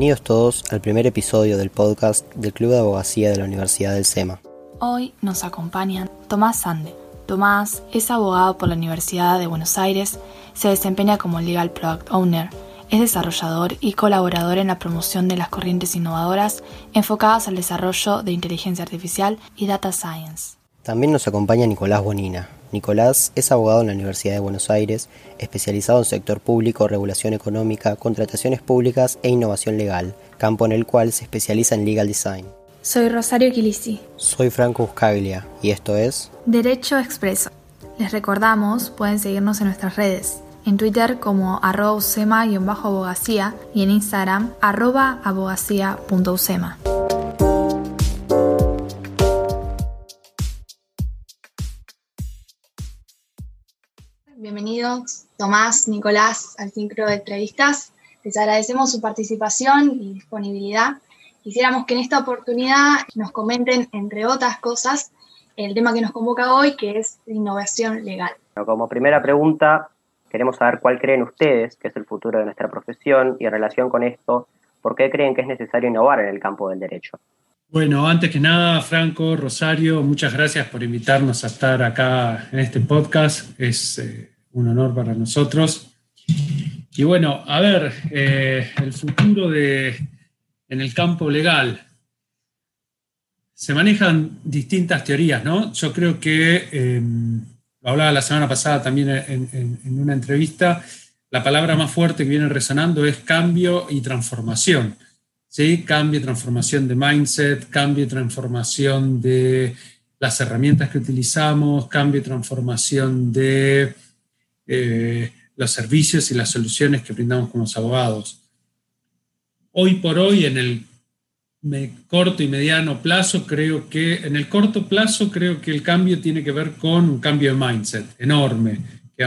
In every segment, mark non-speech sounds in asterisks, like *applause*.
Bienvenidos todos al primer episodio del podcast del Club de Abogacía de la Universidad del SEMA. Hoy nos acompañan Tomás Sande. Tomás es abogado por la Universidad de Buenos Aires, se desempeña como Legal Product Owner, es desarrollador y colaborador en la promoción de las corrientes innovadoras enfocadas al desarrollo de inteligencia artificial y data science. También nos acompaña Nicolás Bonina. Nicolás es abogado en la Universidad de Buenos Aires, especializado en sector público, regulación económica, contrataciones públicas e innovación legal, campo en el cual se especializa en legal design. Soy Rosario Quilisi. Soy Franco Buscaglia y esto es Derecho Expreso. Les recordamos, pueden seguirnos en nuestras redes, en Twitter como arroba usema-abogacía y en Instagram arroba abogacía.usema. Tomás, Nicolás al Sincro de Entrevistas. Les agradecemos su participación y disponibilidad. Quisiéramos que en esta oportunidad nos comenten, entre otras cosas, el tema que nos convoca hoy, que es innovación legal. Como primera pregunta, queremos saber cuál creen ustedes que es el futuro de nuestra profesión y en relación con esto, ¿por qué creen que es necesario innovar en el campo del derecho? Bueno, antes que nada, Franco, Rosario, muchas gracias por invitarnos a estar acá en este podcast. Es eh, un honor para nosotros. Y bueno, a ver, eh, el futuro de, en el campo legal. Se manejan distintas teorías, ¿no? Yo creo que, eh, lo hablaba la semana pasada también en, en una entrevista, la palabra más fuerte que viene resonando es cambio y transformación. ¿sí? Cambio y transformación de mindset, cambio y transformación de las herramientas que utilizamos, cambio y transformación de eh, los servicios y las soluciones que brindamos como abogados. Hoy por hoy, en el corto y mediano plazo, creo que, en el corto plazo, creo que el cambio tiene que ver con un cambio de mindset enorme. Que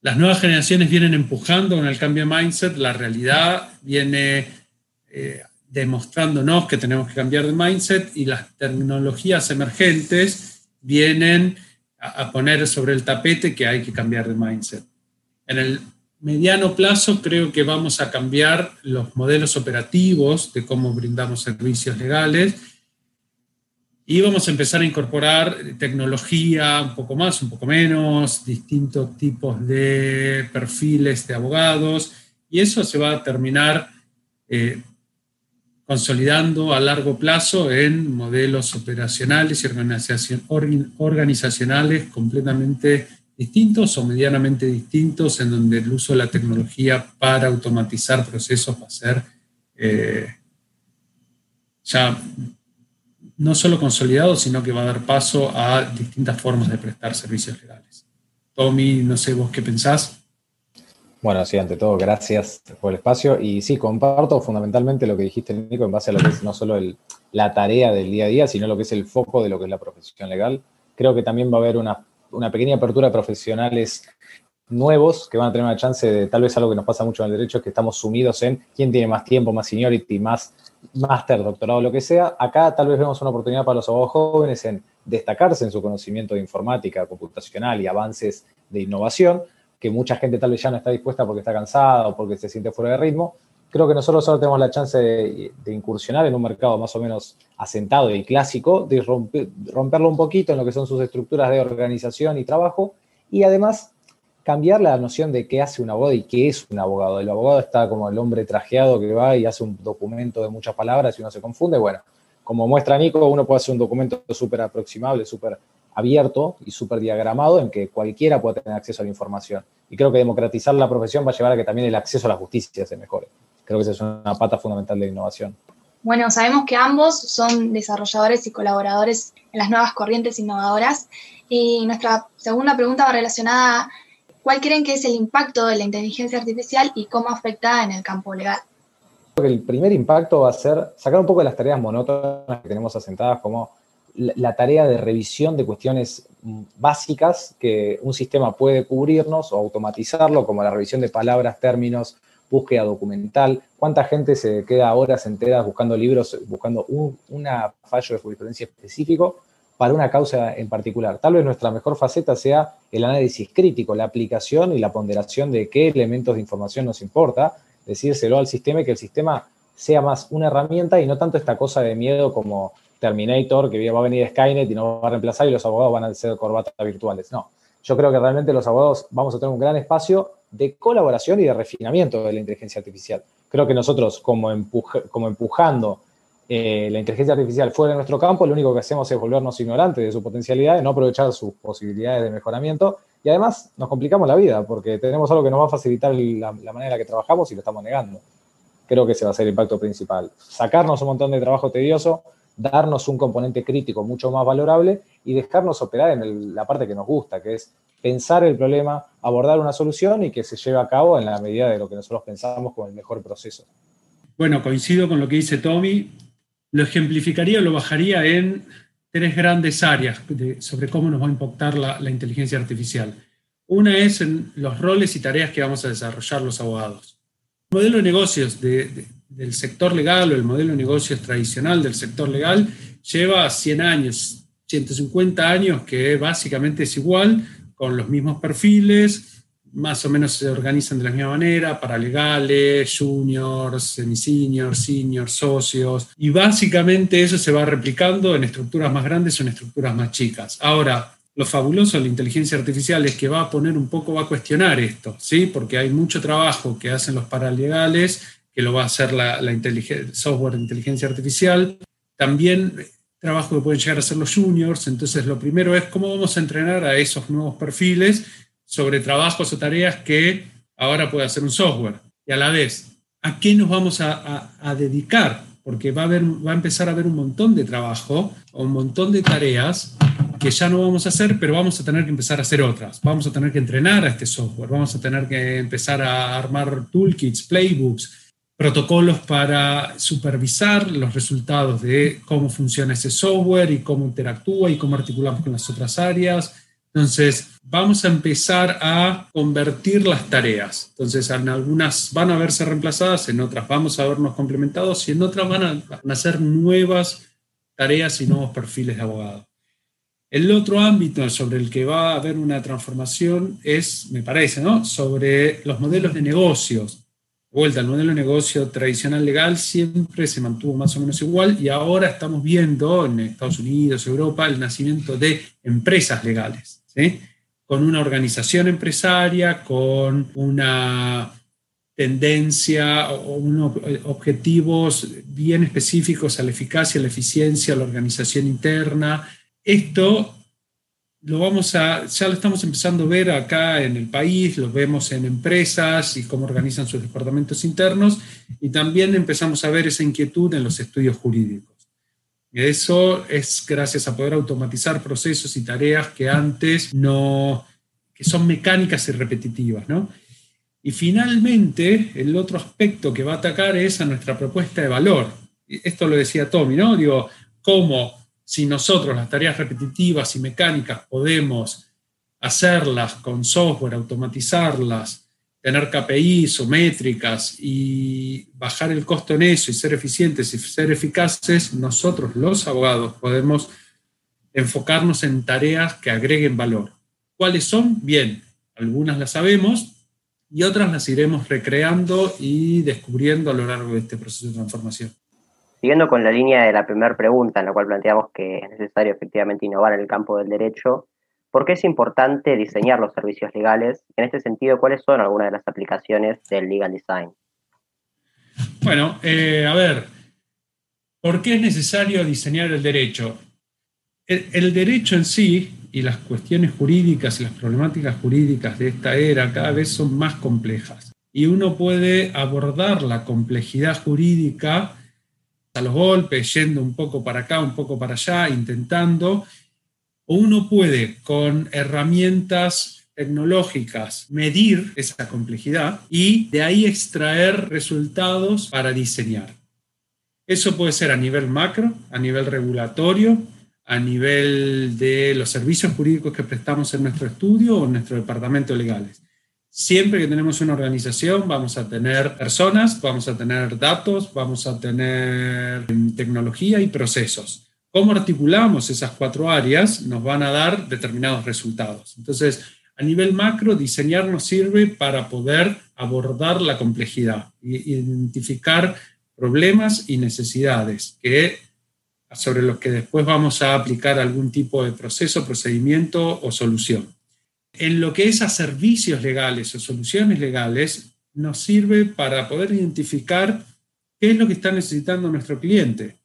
las nuevas generaciones vienen empujando con el cambio de mindset, la realidad viene eh, demostrándonos que tenemos que cambiar de mindset y las tecnologías emergentes vienen a, poner sobre el tapete que hay que cambiar de mindset. En el mediano plazo creo que vamos a cambiar los modelos operativos de cómo brindamos servicios legales y vamos a empezar a incorporar tecnología un poco más, un poco menos, distintos tipos de perfiles de abogados, y eso se va a terminar eh, consolidando a largo plazo en modelos operacionales y organizacionales completamente distintos o medianamente distintos, en donde el uso de la tecnología para automatizar procesos va a ser eh, ya no solo consolidado, sino que va a dar paso a distintas formas de prestar servicios legales. Tommy, no sé vos qué pensás. Bueno, sí, ante todo, gracias por el espacio. Y sí, comparto fundamentalmente lo que dijiste, Nico, en base a lo que es no solo la tarea del día a día, sino lo que es el foco de lo que es la profesión legal. Creo que también va a haber una, pequeña apertura de profesionales nuevos que van a tener una chance de, tal vez algo que nos pasa mucho en el derecho, es que estamos sumidos en quién tiene más tiempo, más seniority, más máster, doctorado, lo que sea. Acá tal vez vemos una oportunidad para los abogados jóvenes en destacarse en su conocimiento de informática, computacional y avances de innovación, que mucha gente tal vez ya no está dispuesta porque está cansada o porque se siente fuera de ritmo. Creo que nosotros solo tenemos la chance de, incursionar en un mercado más o menos asentado y clásico, de romperlo un poquito en lo que son sus estructuras de organización y trabajo, y además cambiar la noción de qué hace un abogado y qué es un abogado. El abogado está como el hombre trajeado que va y hace un documento de muchas palabras y uno se confunde. Bueno, como muestra Nico, uno puede hacer un documento súper aproximable, súper abierto y súper diagramado en que cualquiera pueda tener acceso a la información. Y creo que democratizar la profesión va a llevar a que también el acceso a la justicia se mejore. Creo que esa es una pata fundamental de la innovación. Bueno, sabemos que ambos son desarrolladores y colaboradores en las nuevas corrientes innovadoras. Y nuestra segunda pregunta va relacionada ¿Cuál creen que es el impacto de la inteligencia artificial y cómo afecta en el campo legal? Creo que el primer impacto va a ser sacar un poco de las tareas monótonas que tenemos asentadas, como la tarea de revisión de cuestiones básicas que un sistema puede cubrirnos o automatizarlo, como la revisión de palabras, términos, búsqueda documental. ¿Cuánta gente se queda horas enteras buscando libros, buscando un una fallo de jurisprudencia específico para una causa en particular. Tal vez nuestra mejor faceta sea el análisis crítico, la aplicación y la ponderación de qué elementos de información nos importa, decírselo al sistema y que el sistema sea más una herramienta y no tanto esta cosa de miedo como Terminator, que va a venir Skynet y nos va a reemplazar y los abogados van a ser corbatas virtuales. No, yo creo que realmente los abogados vamos a tener un gran espacio de colaboración y de refinamiento de la inteligencia artificial. Creo que nosotros, como, empujando eh, la inteligencia artificial fuera de nuestro campo, lo único que hacemos es volvernos ignorantes de su potencialidad, de no aprovechar sus posibilidades de mejoramiento y además nos complicamos la vida porque tenemos algo que nos va a facilitar la manera en la que trabajamos y lo estamos negando. Creo que ese va a ser el impacto principal. Sacarnos un montón de trabajo tedioso, darnos un componente crítico mucho más valorable y dejarnos operar en la parte que nos gusta, que es pensar el problema, abordar una solución y que se lleve a cabo en la medida de lo que nosotros pensamos como el mejor proceso. Bueno, coincido con lo que dice Tommy. Lo ejemplificaría, lo bajaría en tres grandes áreas sobre cómo nos va a impactar la, inteligencia artificial. Una es en los roles y tareas que vamos a desarrollar los abogados. El modelo de negocios de, del sector legal o el modelo de negocios tradicional del sector legal lleva 100 años, 150 años, que básicamente es igual, con los mismos perfiles, más o menos se organizan de la misma manera, paralegales, juniors, semi-seniors, seniors, socios, y básicamente eso se va replicando en estructuras más grandes o en estructuras más chicas. Ahora, lo fabuloso de la inteligencia artificial es que va a poner un poco, va a cuestionar esto, ¿sí? Porque hay mucho trabajo que hacen los paralegales que lo va a hacer la, software de inteligencia artificial. También trabajo que pueden llegar a hacer los juniors. Entonces, lo primero es cómo vamos a entrenar a esos nuevos perfiles sobre trabajos o tareas que ahora puede hacer un software. Y a la vez, ¿a qué nos vamos a, dedicar? Porque va a, haber, va a empezar a haber un montón de trabajo o un montón de tareas que ya no vamos a hacer, pero vamos a tener que empezar a hacer otras. Vamos a tener que entrenar a este software, vamos a tener que empezar a armar toolkits, playbooks, protocolos para supervisar los resultados de cómo funciona ese software y cómo interactúa y cómo articulamos con las otras áreas. Entonces, vamos a empezar a convertir las tareas. Entonces, en algunas van a verse reemplazadas, en otras vamos a vernos complementados y en otras van a nacer nuevas tareas y nuevos perfiles de abogado. El otro ámbito sobre el que va a haber una transformación es, me parece, ¿no? sobre los modelos de negocios vuelta, el modelo de negocio tradicional legal siempre se mantuvo más o menos igual y ahora estamos viendo en Estados Unidos, Europa, el nacimiento de empresas legales, con una organización empresaria, con una tendencia o unos objetivos bien específicos a la eficacia, a la eficiencia, a la organización interna. Esto lo vamos a, ya lo estamos empezando a ver acá en el país, lo vemos en empresas y cómo organizan sus departamentos internos, y también empezamos a ver esa inquietud en los estudios jurídicos. Eso es gracias a poder automatizar procesos y tareas que antes no, que son mecánicas y repetitivas, ¿no? Y finalmente, el otro aspecto que va a atacar es a nuestra propuesta de valor. Esto lo decía Tommy, ¿no? Digo, cómo si nosotros las tareas repetitivas y mecánicas podemos hacerlas con software, automatizarlas, tener KPIs o métricas y bajar el costo en eso y ser eficientes y ser eficaces, nosotros los abogados podemos enfocarnos en tareas que agreguen valor. ¿Cuáles son? Bien, algunas las sabemos y otras las iremos recreando y descubriendo a lo largo de este proceso de transformación. Siguiendo con la línea de la primera pregunta, en la cual planteamos que es necesario efectivamente innovar en el campo del derecho, ¿por qué es importante diseñar los servicios legales? En este sentido, ¿cuáles son algunas de las aplicaciones del legal design? Bueno, eh, a ver, ¿por qué es necesario diseñar el derecho? el derecho en sí y las cuestiones jurídicas y las problemáticas jurídicas de esta era cada vez son más complejas. Y uno puede abordar la complejidad jurídica a los golpes, yendo un poco para acá, un poco para allá, intentando, o uno puede con herramientas tecnológicas medir esa complejidad y de ahí extraer resultados para diseñar. Eso puede ser a nivel macro, a nivel regulatorio, a nivel de los servicios jurídicos que prestamos en nuestro estudio o en nuestro departamento de legales. Siempre que tenemos una organización vamos a tener personas, vamos a tener datos, vamos a tener tecnología y procesos. Cómo articulamos esas cuatro áreas nos van a dar determinados resultados. Entonces, a nivel macro, diseñar nos sirve para poder abordar la complejidad, identificar problemas y necesidades que, sobre los que después vamos a aplicar algún tipo de proceso, procedimiento o solución. En lo que es a servicios legales o soluciones legales, nos sirve para poder identificar qué es lo que está necesitando nuestro cliente,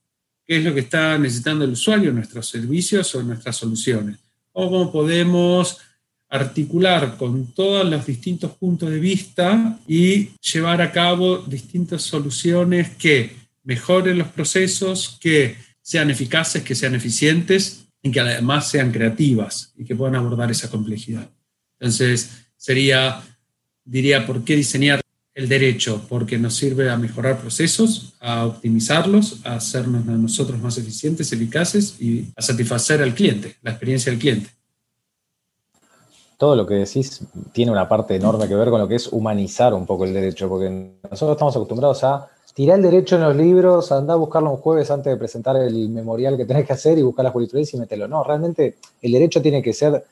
qué es lo que está necesitando el usuario, nuestros servicios o nuestras soluciones. Cómo podemos articular con todos los distintos puntos de vista y llevar a cabo distintas soluciones que mejoren los procesos, que sean eficaces, que sean eficientes y que además sean creativas y que puedan abordar esa complejidad. Entonces, sería, diría, ¿por qué diseñar el derecho? Porque nos sirve a mejorar procesos, a optimizarlos, a hacernos a nosotros más eficientes, eficaces y a satisfacer al cliente, la experiencia del cliente todo lo que decís tiene una parte enorme que ver con lo que es humanizar un poco el derecho, porque nosotros estamos acostumbrados a tirar el derecho en los libros, a andar a buscarlo un jueves antes de presentar el memorial que tenés que hacer y buscar la jurisprudencia y meterlo. No, realmente el derecho tiene que ser,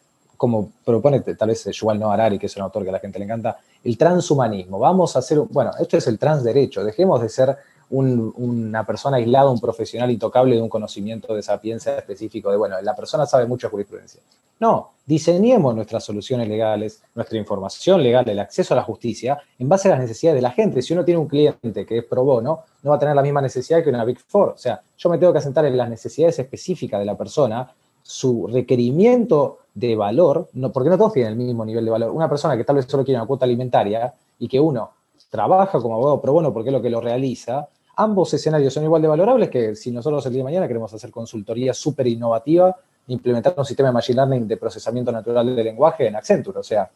como propone tal vez Yuval Noah Harari, que es un autor que a la gente le encanta, el transhumanismo. Vamos a hacer, bueno, esto es el transderecho, dejemos de ser una persona aislada, un profesional intocable de un conocimiento de sapiencia específico, de, bueno, la persona sabe mucho de jurisprudencia. No, diseñemos nuestras soluciones legales, nuestra información legal, el acceso a la justicia, en base a las necesidades de la gente. Si uno tiene un cliente que es pro bono, no va a tener la misma necesidad que una Big Four. O sea, yo me tengo que asentar en las necesidades específicas de la persona, su requerimiento de valor, no, porque no todos tienen el mismo nivel de valor. Una persona que tal vez solo quiere una cuota alimentaria y que uno trabaja como abogado pro bono porque es lo que lo realiza, ambos escenarios son igual de valorables que si nosotros el día de mañana queremos hacer consultoría súper innovativa, implementar un sistema de machine learning de procesamiento natural del lenguaje en Accenture. O sea,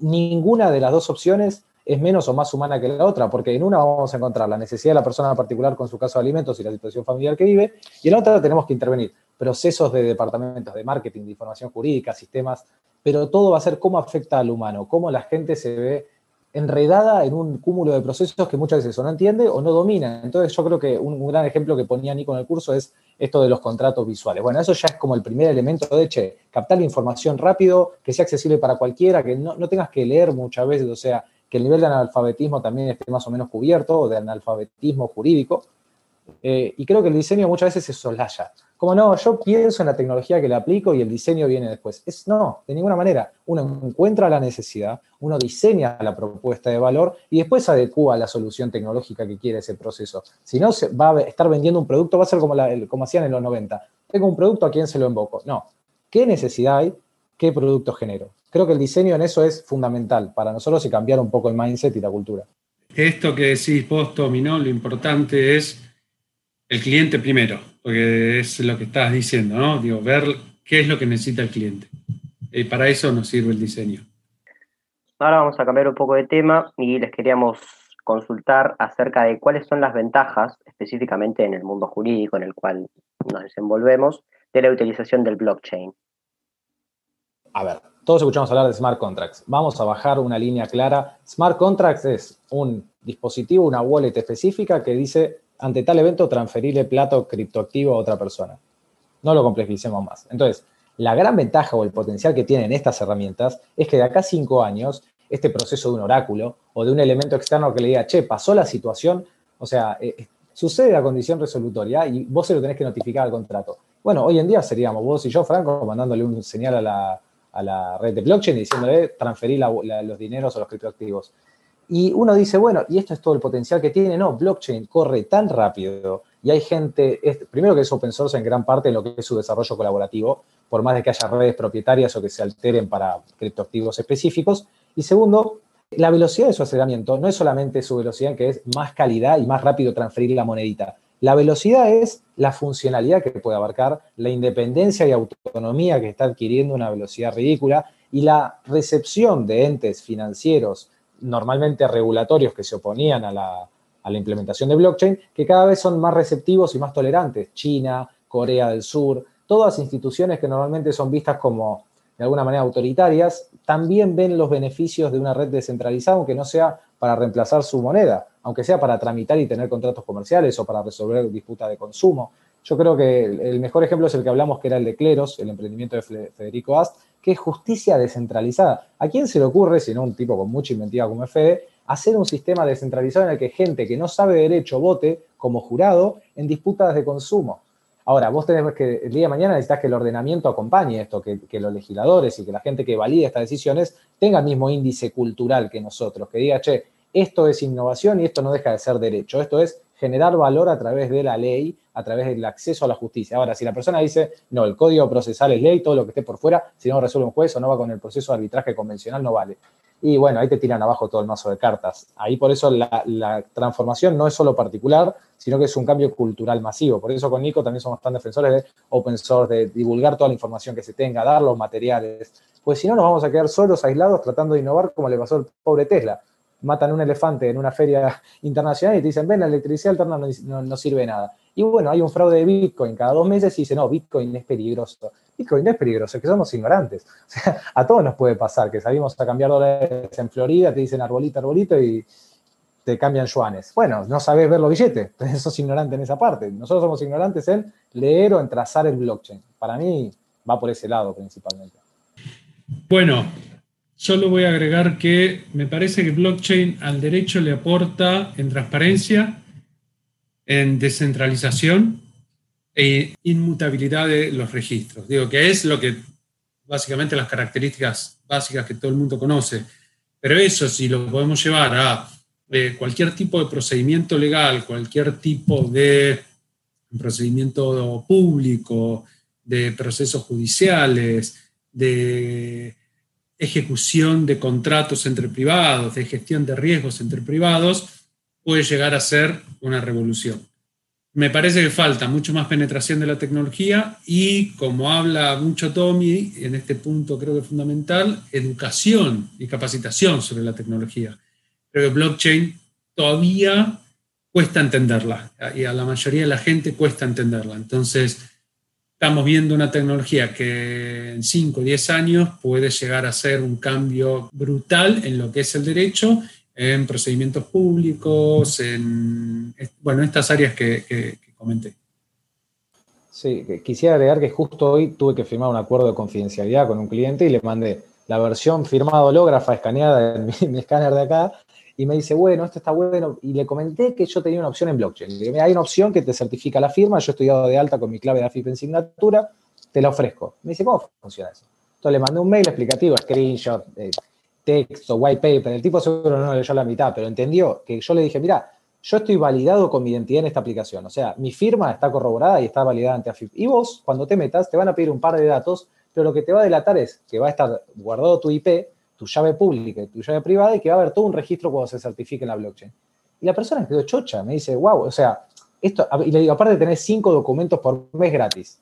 ninguna de las dos opciones es menos o más humana que la otra, porque en una vamos a encontrar la necesidad de la persona particular con su caso de alimentos y la situación familiar que vive, y en la otra tenemos que intervenir procesos de departamentos de marketing, de información jurídica, sistemas, pero todo va a ser cómo afecta al humano, cómo la gente se ve enredada en un cúmulo de procesos que muchas veces o no entiende o no domina. Entonces yo creo que un, gran ejemplo que ponía Nico en el curso es esto de los contratos visuales. Bueno, eso ya es como el primer elemento de, che, captar la información rápido, que sea accesible para cualquiera, que no, tengas que leer muchas veces, o sea, que el nivel de analfabetismo también esté más o menos cubierto, o de analfabetismo jurídico. Eh, y creo que el diseño muchas veces se solaya. Como no, yo pienso en la tecnología que le aplico y el diseño viene después. Es, no, de ninguna manera. Uno encuentra la necesidad, uno diseña la propuesta de valor y después adecua la solución tecnológica que quiere ese proceso. Si no, va a estar vendiendo un producto, va a ser como, como hacían en los 90. Tengo un producto, ¿a quién se lo invoco? No. ¿Qué necesidad hay? ¿Qué producto genero? Creo que el diseño en eso es fundamental para nosotros y cambiar un poco el mindset y la cultura. Esto que decís vos, Tomino, lo importante es el cliente primero, porque es lo que estás diciendo, ¿no? Digo, ver qué es lo que necesita el cliente. Y para eso nos sirve el diseño. Ahora vamos a cambiar un poco de tema y les queríamos consultar acerca de cuáles son las ventajas, específicamente en el mundo jurídico en el cual nos desenvolvemos, de la utilización del blockchain. A ver, todos escuchamos hablar de smart contracts. Vamos a bajar una línea clara. Smart contracts es un dispositivo, una wallet específica que dice ante tal evento transferirle plato criptoactivo a otra persona. No lo complejicemos más. Entonces, la gran ventaja o el potencial que tienen estas herramientas es que de acá a cinco años, este proceso de un oráculo o de un elemento externo que le diga, che, pasó la situación, o sea, eh, eh, sucede la condición resolutoria y vos se lo tenés que notificar al contrato. Bueno, hoy en día seríamos vos y yo, Franco, mandándole un señal a la, a la red de blockchain y diciéndole transferir los dineros o los criptoactivos. Y uno dice, bueno, y esto es todo el potencial que tiene. No, blockchain corre tan rápido y hay gente, primero que es open source en gran parte en lo que es su desarrollo colaborativo, por más de que haya redes propietarias o que se alteren para criptoactivos específicos. Y segundo, la velocidad de su aceleramiento no es solamente su velocidad, que es más calidad y más rápido transferir la monedita. La velocidad es la funcionalidad que puede abarcar, la independencia y autonomía que está adquiriendo una velocidad ridícula y la recepción de entes financieros normalmente regulatorios que se oponían a la, implementación de blockchain, que cada vez son más receptivos y más tolerantes. China, Corea del Sur, todas instituciones que normalmente son vistas como de alguna manera autoritarias, también ven los beneficios de una red descentralizada, aunque no sea para reemplazar su moneda, aunque sea para tramitar y tener contratos comerciales o para resolver disputas de consumo. Yo creo que el mejor ejemplo es el que hablamos, que era el de Cleros, el emprendimiento de Federico Ast, que es justicia descentralizada. ¿A quién se le ocurre, si no un tipo con mucha inventiva como Fede, hacer un sistema descentralizado en el que gente que no sabe derecho vote como jurado en disputas de consumo? Ahora, vos tenés que el día de mañana necesitas que el ordenamiento acompañe esto, que, que, los legisladores y que la gente que valide estas decisiones tenga el mismo índice cultural que nosotros, que diga, che, esto es innovación y esto no deja de ser derecho, esto es generar valor a través de la ley, a través del acceso a la justicia. Ahora, si la persona dice, no, el código procesal es ley, todo lo que esté por fuera, si no resuelve un juez o no va con el proceso de arbitraje convencional, no vale. Y bueno, ahí te tiran abajo todo el mazo de cartas. Ahí por eso la, transformación no es solo particular, sino que es un cambio cultural masivo. Por eso con Nico también somos tan defensores de open source, de divulgar toda la información que se tenga, dar los materiales. Pues si no, nos vamos a quedar solos, aislados, tratando de innovar como le pasó al pobre Tesla matan un elefante en una feria *laughs* internacional y te dicen, ven, la electricidad alterna no, sirve de nada. Y bueno, hay un fraude de Bitcoin cada dos meses y dice, no, Bitcoin es peligroso. Bitcoin no es peligroso, es que somos ignorantes. *laughs* A todos nos puede pasar que salimos a cambiar dólares en Florida, te dicen arbolito, arbolito y te cambian yuanes. Bueno, no sabes ver los billetes, *laughs* entonces sos ignorante en esa parte. Nosotros somos ignorantes en leer o en trazar el blockchain. Para mí va por ese lado principalmente. Bueno, Solo voy a agregar que me parece que blockchain al derecho le aporta en transparencia, en descentralización e inmutabilidad de los registros. Digo que es lo que básicamente las características básicas que todo el mundo conoce. Pero eso si lo podemos llevar a eh, cualquier tipo de procedimiento legal, cualquier tipo de procedimiento público, de procesos judiciales, de ejecución de contratos entre privados, de gestión de riesgos entre privados, puede llegar a ser una revolución. Me parece que falta mucho más penetración de la tecnología y, como habla mucho Tommy, en este punto creo que es fundamental, educación y capacitación sobre la tecnología. Creo que blockchain todavía cuesta entenderla y a la mayoría de la gente cuesta entenderla. Entonces, estamos viendo una tecnología que en 5 o 10 años puede llegar a ser un cambio brutal en lo que es el derecho, en procedimientos públicos, en bueno, estas áreas que, comenté. Sí, quisiera agregar que justo hoy tuve que firmar un acuerdo de confidencialidad con un cliente y le mandé la versión firmada hológrafa escaneada en mi escáner de acá y me dice, bueno, esto está bueno. Y le comenté que yo tenía una opción en blockchain. hay una opción que te certifica la firma, yo estoy dado de alta con mi clave de AFIP en signatura, te la ofrezco. Me dice, ¿cómo funciona eso? Entonces le mandé un mail explicativo, screenshot, eh, texto, white paper. El tipo seguro no leyó la mitad, pero entendió que yo le dije, mira, yo estoy validado con mi identidad en esta aplicación. O sea, mi firma está corroborada y está validada ante AFIP. Y vos, cuando te metas, te van a pedir un par de datos, pero lo que te va a delatar es que va a estar guardado tu IP tu llave pública y tu llave privada y que va a haber todo un registro cuando se certifique en la blockchain. Y la persona quedó chocha, me dice, wow, o sea, esto, y le digo, aparte de tener cinco documentos por mes gratis.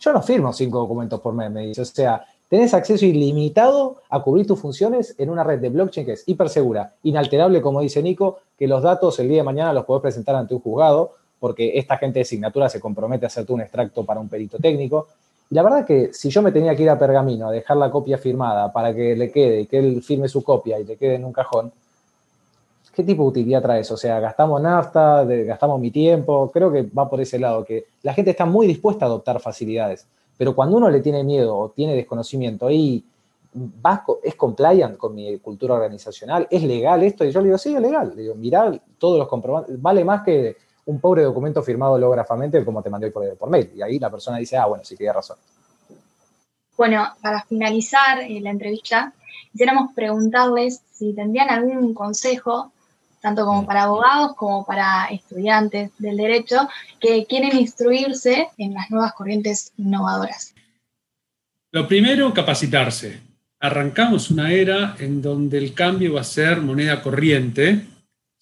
Yo no firmo cinco documentos por mes, me dice, o sea, tenés acceso ilimitado a cubrir tus funciones en una red de blockchain que es hiper segura, inalterable, como dice Nico, que los datos el día de mañana los podés presentar ante un juzgado, porque esta gente de signatura se compromete a hacerte un extracto para un perito técnico, la verdad que si yo me tenía que ir a Pergamino a dejar la copia firmada para que le quede y que él firme su copia y le quede en un cajón, ¿qué tipo de utilidad trae eso? O sea, gastamos nafta, gastamos mi tiempo, creo que va por ese lado, que la gente está muy dispuesta a adoptar facilidades, pero cuando uno le tiene miedo o tiene desconocimiento y es compliant con mi cultura organizacional, es legal esto, y yo le digo, sí, es legal, le digo, mirá todos los comprobantes, vale más que un pobre documento firmado holográficamente como te mandé por, por mail. Y ahí la persona dice, ah, bueno, sí, tiene razón. Bueno, para finalizar eh, la entrevista, quisiéramos preguntarles si tendrían algún consejo, tanto como mm. para abogados como para estudiantes del derecho, que quieren instruirse en las nuevas corrientes innovadoras. Lo primero, capacitarse. Arrancamos una era en donde el cambio va a ser moneda corriente,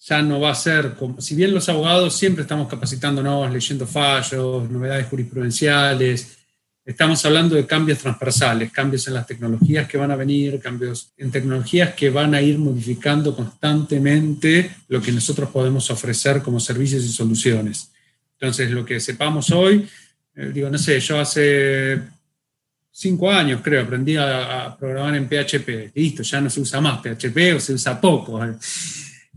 ya no va a ser, como, si bien los abogados siempre estamos capacitándonos, leyendo fallos, novedades jurisprudenciales, estamos hablando de cambios transversales, cambios en las tecnologías que van a venir, cambios en tecnologías que van a ir modificando constantemente lo que nosotros podemos ofrecer como servicios y soluciones. Entonces, lo que sepamos hoy, eh, digo, no sé, yo hace cinco años, creo, aprendí a, a, programar en PHP. Listo, ya no se usa más PHP o se usa poco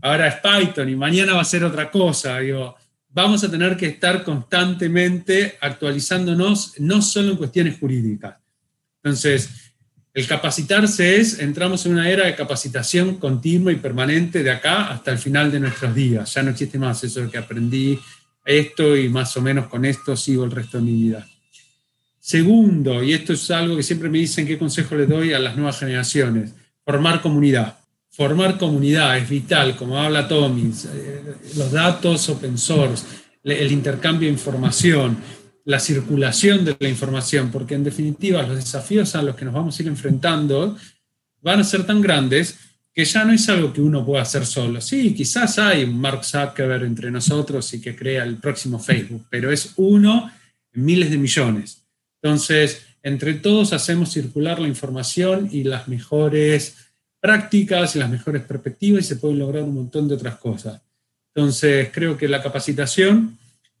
ahora es Python y mañana va a ser otra cosa. Digo, vamos a tener que estar constantemente actualizándonos, no solo en cuestiones jurídicas. Entonces, el capacitarse es, entramos en una era de capacitación continua y permanente de acá hasta el final de nuestros días. Ya no existe más eso que aprendí esto y más o menos con esto sigo el resto de mi vida. Segundo, y esto es algo que siempre me dicen qué consejo le doy a las nuevas generaciones, formar comunidad. Formar comunidad es vital, como habla Tommy, eh, los datos open source, el intercambio de información, la circulación de la información, porque en definitiva los desafíos a los que nos vamos a ir enfrentando van a ser tan grandes que ya no es algo que uno pueda hacer solo. Sí, quizás hay un Mark Zuckerberg entre nosotros y que crea el próximo Facebook, pero es uno en miles de millones. Entonces, entre todos hacemos circular la información y las mejores prácticas y las mejores perspectivas y se pueden lograr un montón de otras cosas. Entonces, creo que la capacitación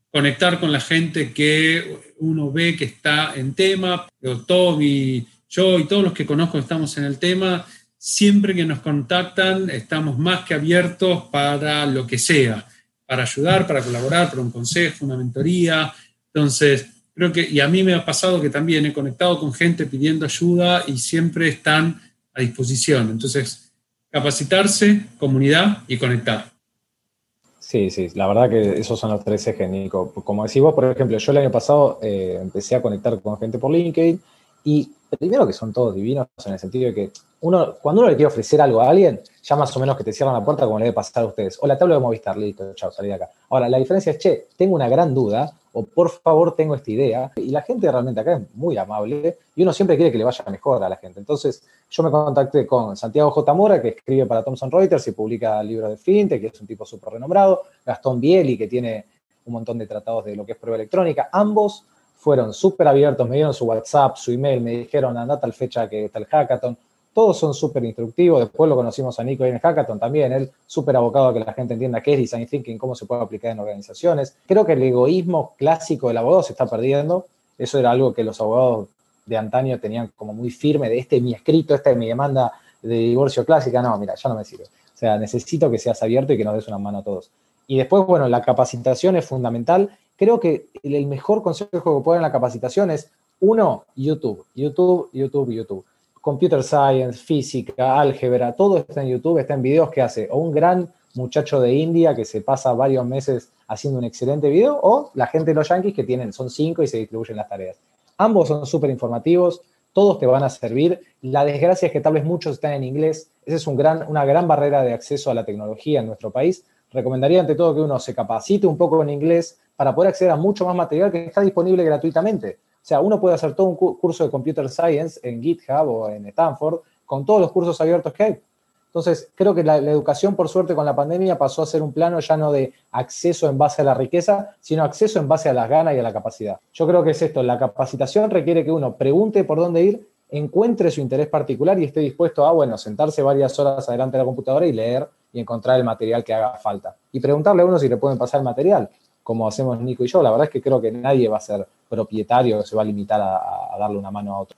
conectar con la gente que uno ve que está en tema, Tommy, yo y todos los que conozco estamos en el tema, siempre que nos contactan estamos más que abiertos para lo que sea, para ayudar, para colaborar, para un consejo, una mentoría. Entonces, creo que, y a mí me ha pasado que también he conectado con gente pidiendo ayuda y siempre están a disposición. Entonces, capacitarse, comunidad y conectar. Sí, sí, la verdad que esos son los tres ejes, Nico. Como decís vos, por ejemplo, yo el año pasado eh, empecé a conectar con gente por LinkedIn y primero que son todos divinos en el sentido de que uno, cuando uno le quiere ofrecer algo a alguien, ya más o menos que te cierran la puerta como le debe pasar a ustedes. O la tabla de Movistar, listo, chao, salí de acá. Ahora, la diferencia es, che, tengo una gran duda, o por favor tengo esta idea, y la gente realmente acá es muy amable, y uno siempre quiere que le vaya mejor a la gente. Entonces, yo me contacté con Santiago J. Mora, que escribe para Thomson Reuters y publica libros de fintech, que es un tipo súper renombrado, Gastón Bieli, que tiene un montón de tratados de lo que es prueba electrónica, ambos fueron súper abiertos, me dieron su WhatsApp, su email, me dijeron, anda tal fecha que está el hackathon, todos son súper instructivos. Después lo conocimos a Nico en el Hackathon también, él súper abocado a que la gente entienda qué es Design Thinking, cómo se puede aplicar en organizaciones. Creo que el egoísmo clásico del abogado se está perdiendo. Eso era algo que los abogados de antaño tenían como muy firme de este es mi escrito, esta es mi demanda de divorcio clásica. No, mira, ya no me sirve. O sea, necesito que seas abierto y que nos des una mano a todos. Y después, bueno, la capacitación es fundamental. Creo que el mejor consejo que puedo dar en la capacitación es, uno, YouTube, YouTube, YouTube, YouTube computer science, física, álgebra, todo está en YouTube, está en videos que hace o un gran muchacho de India que se pasa varios meses haciendo un excelente video, o la gente de los Yankees que tienen, son cinco y se distribuyen las tareas. Ambos son súper informativos, todos te van a servir. La desgracia es que tal vez muchos están en inglés. Esa es un gran, una gran barrera de acceso a la tecnología en nuestro país. Recomendaría ante todo que uno se capacite un poco en inglés para poder acceder a mucho más material que está disponible gratuitamente. Sea, uno puede hacer todo un curso de Computer Science en GitHub o en Stanford con todos los cursos abiertos que hay. Entonces, creo que la, educación, por suerte, con la pandemia pasó a ser un plano ya no de acceso en base a la riqueza, sino acceso en base a las ganas y a la capacidad. Yo creo que es esto, la capacitación requiere que uno pregunte por dónde ir, encuentre su interés particular y esté dispuesto a, bueno, sentarse varias horas adelante de la computadora y leer y encontrar el material que haga falta. Y preguntarle a uno si le pueden pasar el material como hacemos Nico y yo. La verdad es que creo que nadie va a ser propietario, se va a limitar a, darle una mano a otro.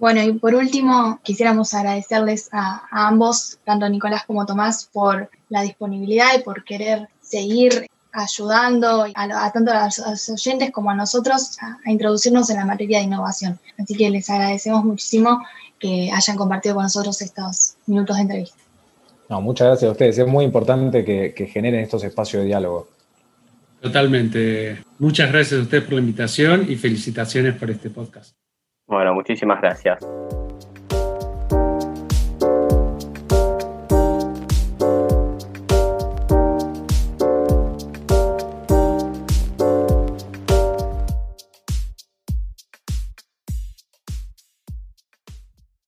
Bueno, y por último, quisiéramos agradecerles a, ambos, tanto Nicolás como Tomás, por la disponibilidad y por querer seguir ayudando a, tanto a los, oyentes como a nosotros a, introducirnos en la materia de innovación. Así que les agradecemos muchísimo que hayan compartido con nosotros estos minutos de entrevista. No, muchas gracias a ustedes. Es muy importante que generen estos espacios de diálogo. Totalmente. Muchas gracias a usted por la invitación y felicitaciones por este podcast. Bueno, muchísimas gracias.